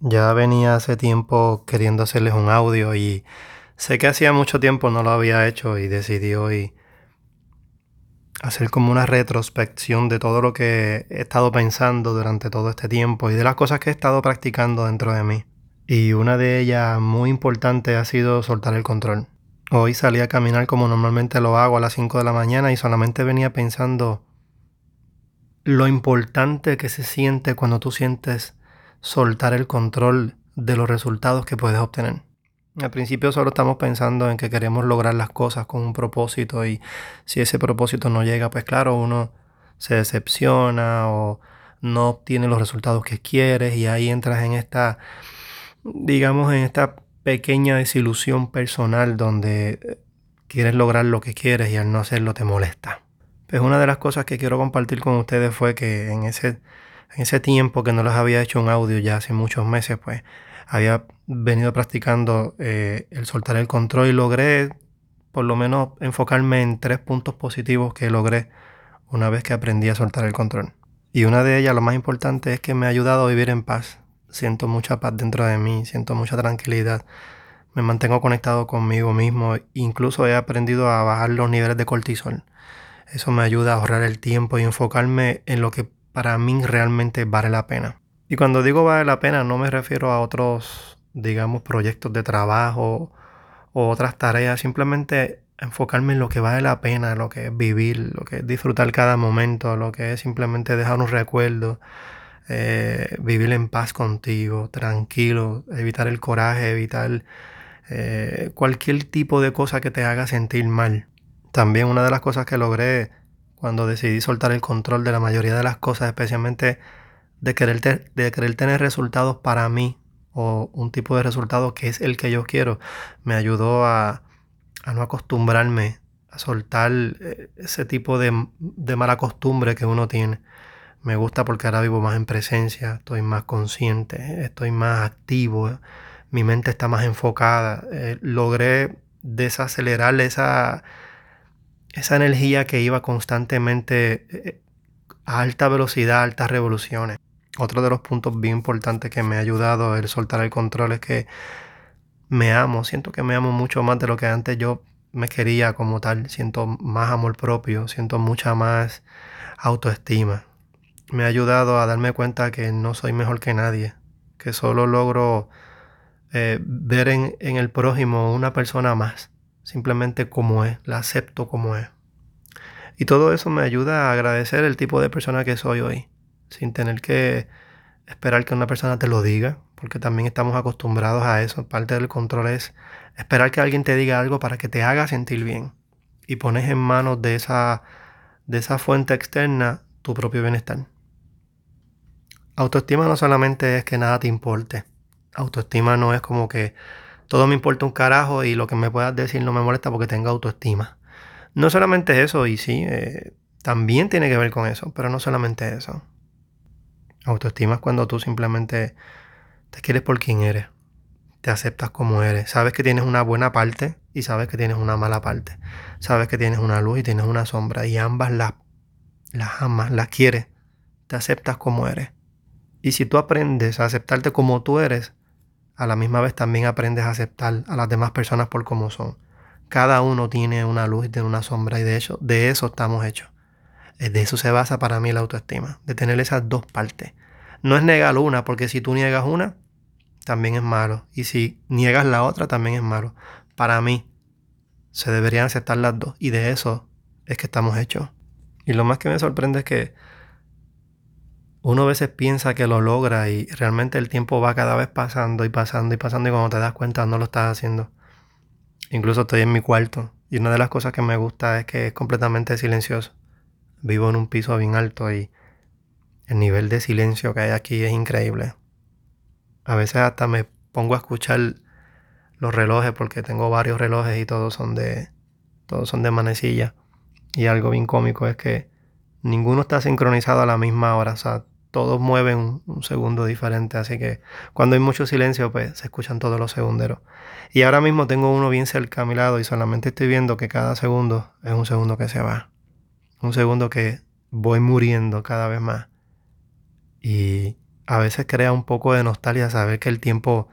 Ya venía hace tiempo queriendo hacerles un audio y sé que hacía mucho tiempo no lo había hecho y decidí hoy hacer como una retrospección de todo lo que he estado pensando durante todo este tiempo y de las cosas que he estado practicando dentro de mí. Y una de ellas muy importante ha sido soltar el control. Hoy salí a caminar como normalmente lo hago a las 5 de la mañana y solamente venía pensando lo importante que se siente cuando tú sientes soltar el control de los resultados que puedes obtener. Al principio solo estamos pensando en que queremos lograr las cosas con un propósito y si ese propósito no llega, pues claro, uno se decepciona o no obtiene los resultados que quieres y ahí entras en esta, digamos, en esta pequeña desilusión personal donde quieres lograr lo que quieres y al no hacerlo te molesta. Pues una de las cosas que quiero compartir con ustedes fue que en ese en ese tiempo que no les había hecho un audio ya hace muchos meses, pues había venido practicando eh, el soltar el control y logré por lo menos enfocarme en tres puntos positivos que logré una vez que aprendí a soltar el control. Y una de ellas, lo más importante, es que me ha ayudado a vivir en paz. Siento mucha paz dentro de mí, siento mucha tranquilidad. Me mantengo conectado conmigo mismo. Incluso he aprendido a bajar los niveles de cortisol. Eso me ayuda a ahorrar el tiempo y enfocarme en lo que para mí realmente vale la pena. Y cuando digo vale la pena no me refiero a otros, digamos, proyectos de trabajo o otras tareas, simplemente enfocarme en lo que vale la pena, lo que es vivir, lo que es disfrutar cada momento, lo que es simplemente dejar un recuerdo, eh, vivir en paz contigo, tranquilo, evitar el coraje, evitar eh, cualquier tipo de cosa que te haga sentir mal. También una de las cosas que logré cuando decidí soltar el control de la mayoría de las cosas, especialmente de querer, de querer tener resultados para mí o un tipo de resultado que es el que yo quiero, me ayudó a, no acostumbrarme a soltar eh, ese tipo de, de mala costumbre que uno tiene. Me gusta porque ahora vivo más en presencia, estoy más consciente, estoy más activo, mi mente está más enfocada. Eh, logré desacelerar esa, esa energía que iba constantemente eh, a alta velocidad, a altas revoluciones. Otro de los puntos bien importantes que me ha ayudado el soltar el control es que me amo, siento que me amo mucho más de lo que antes yo me quería como tal, siento más amor propio, siento mucha más autoestima. Me ha ayudado a darme cuenta que no soy mejor que nadie, que solo logro eh, ver en, en el prójimo una persona más simplemente como es, la acepto como es. Y todo eso me ayuda a agradecer el tipo de persona que soy hoy, sin tener que esperar que una persona te lo diga, porque también estamos acostumbrados a eso. Parte del control es esperar que alguien te diga algo para que te haga sentir bien. Y pones en manos de esa, de esa fuente externa tu propio bienestar. Autoestima no solamente es que nada te importe. Autoestima no es como que todo me importa un carajo y lo que me puedas decir no me molesta porque tengo autoestima. No solamente eso, y sí, eh, también tiene que ver con eso, pero no solamente eso. Autoestima es cuando tú simplemente te quieres por quien eres, te aceptas como eres, sabes que tienes una buena parte y sabes que tienes una mala parte, sabes que tienes una luz y tienes una sombra y ambas las, las amas, las quieres, te aceptas como eres. Y si tú aprendes a aceptarte como tú eres, a la misma vez también aprendes a aceptar a las demás personas por como son. Cada uno tiene una luz y tiene una sombra y de hecho, de eso estamos hechos. Eh, de eso se basa para mí la autoestima, de tener esas dos partes. No es negar una, porque si tú niegas una, también es malo. Y si niegas la otra, también es malo. Para mí, se deberían aceptar las dos. Y de eso es que estamos hechos. Y lo más que me sorprende es que uno a veces piensa que lo logra y realmente el tiempo va cada vez pasando y pasando y pasando y cuando te das cuenta no lo estás haciendo. Incluso estoy en mi cuarto y una de las cosas que me gusta es que es completamente silencioso. Vivo en un piso bien alto y el nivel de silencio que hay aquí es increíble. A veces hasta me pongo a escuchar los relojes porque tengo varios relojes y todos son de todos son de manecilla. Y algo bien cómico es que ninguno está sincronizado a la misma hora. O sea, todos mueven un, segundo diferente, así que cuando hay mucho silencio, pues se escuchan todos los segunderos. Y ahora mismo tengo uno bien cerca a mi lado y solamente estoy viendo que cada segundo es un segundo que se va. Un segundo que voy muriendo cada vez más. Y a veces crea un poco de nostalgia saber que el tiempo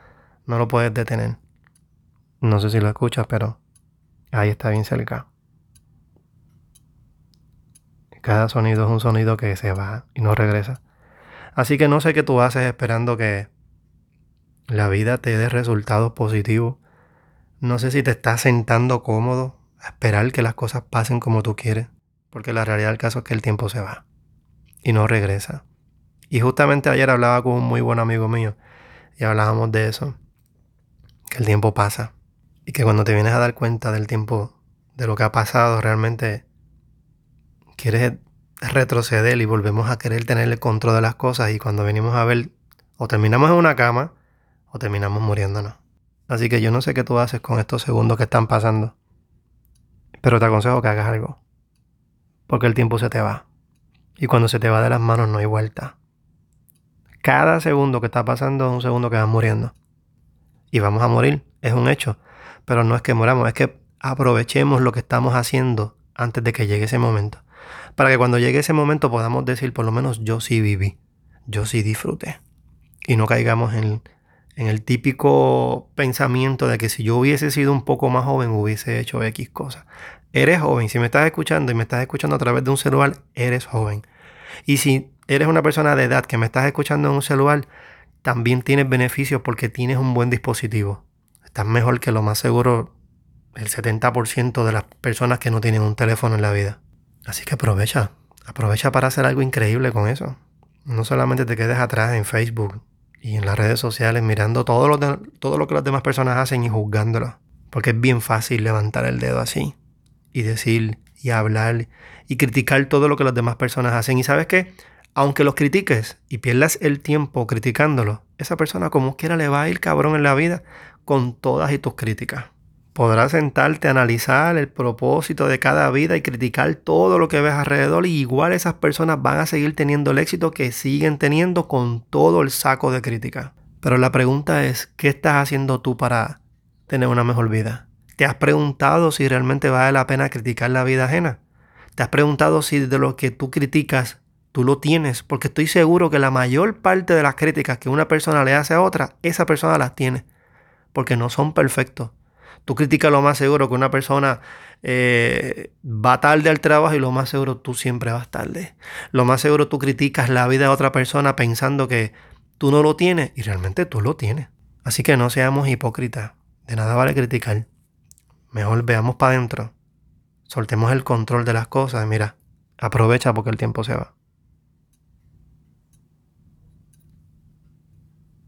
no lo puedes detener. No sé si lo escuchas, pero ahí está bien cerca. Cada sonido es un sonido que se va y no regresa. Así que no sé qué tú haces esperando que la vida te dé resultados positivos. No sé si te estás sentando cómodo a esperar que las cosas pasen como tú quieres. Porque la realidad del caso es que el tiempo se va y no regresa. Y justamente ayer hablaba con un muy buen amigo mío y hablábamos de eso. Que el tiempo pasa. Y que cuando te vienes a dar cuenta del tiempo, de lo que ha pasado, realmente quieres retroceder y volvemos a querer tener el control de las cosas. Y cuando venimos a ver, o terminamos en una cama o terminamos muriéndonos. Así que yo no sé qué tú haces con estos segundos que están pasando. Pero te aconsejo que hagas algo. Porque el tiempo se te va. Y cuando se te va de las manos no hay vuelta. Cada segundo que está pasando es un segundo que vas muriendo. Y vamos a morir, es un hecho. Pero no es que moramos, es que aprovechemos lo que estamos haciendo antes de que llegue ese momento. Para que cuando llegue ese momento podamos decir, por lo menos yo sí viví, yo sí disfruté. Y no caigamos en, el típico pensamiento de que si yo hubiese sido un poco más joven hubiese hecho X cosas. Eres joven, si me estás escuchando y me estás escuchando a través de un celular, eres joven. Y si eres una persona de edad que me estás escuchando en un celular, también tienes beneficios porque tienes un buen dispositivo. Estás mejor que lo más seguro el 70% de las personas que no tienen un teléfono en la vida. Así que aprovecha, aprovecha para hacer algo increíble con eso. No solamente te quedes atrás en Facebook y en las redes sociales mirando todo lo, todo lo que las demás personas hacen y juzgándolo. Porque es bien fácil levantar el dedo así y decir y hablar y criticar todo lo que las demás personas hacen. Y sabes qué? aunque los critiques y pierdas el tiempo criticándolo, esa persona como quiera le va a ir cabrón en la vida con todas y tus críticas. Podrás sentarte a analizar el propósito de cada vida y criticar todo lo que ves alrededor y igual esas personas van a seguir teniendo el éxito que siguen teniendo con todo el saco de crítica. Pero la pregunta es, ¿qué estás haciendo tú para tener una mejor vida? ¿Te has preguntado si realmente vale la pena criticar la vida ajena? ¿Te has preguntado si de lo que tú criticas tú lo tienes, porque estoy seguro que la mayor parte de las críticas que una persona le hace a otra, esa persona las tiene, porque no son perfectos. Tú criticas lo más seguro que una persona eh, va tarde al trabajo y lo más seguro tú siempre vas tarde. Lo más seguro tú criticas la vida de otra persona pensando que tú no lo tienes y realmente tú lo tienes. Así que no seamos hipócritas. De nada vale criticar. Mejor veamos para adentro. Soltemos el control de las cosas. Mira, aprovecha porque el tiempo se va.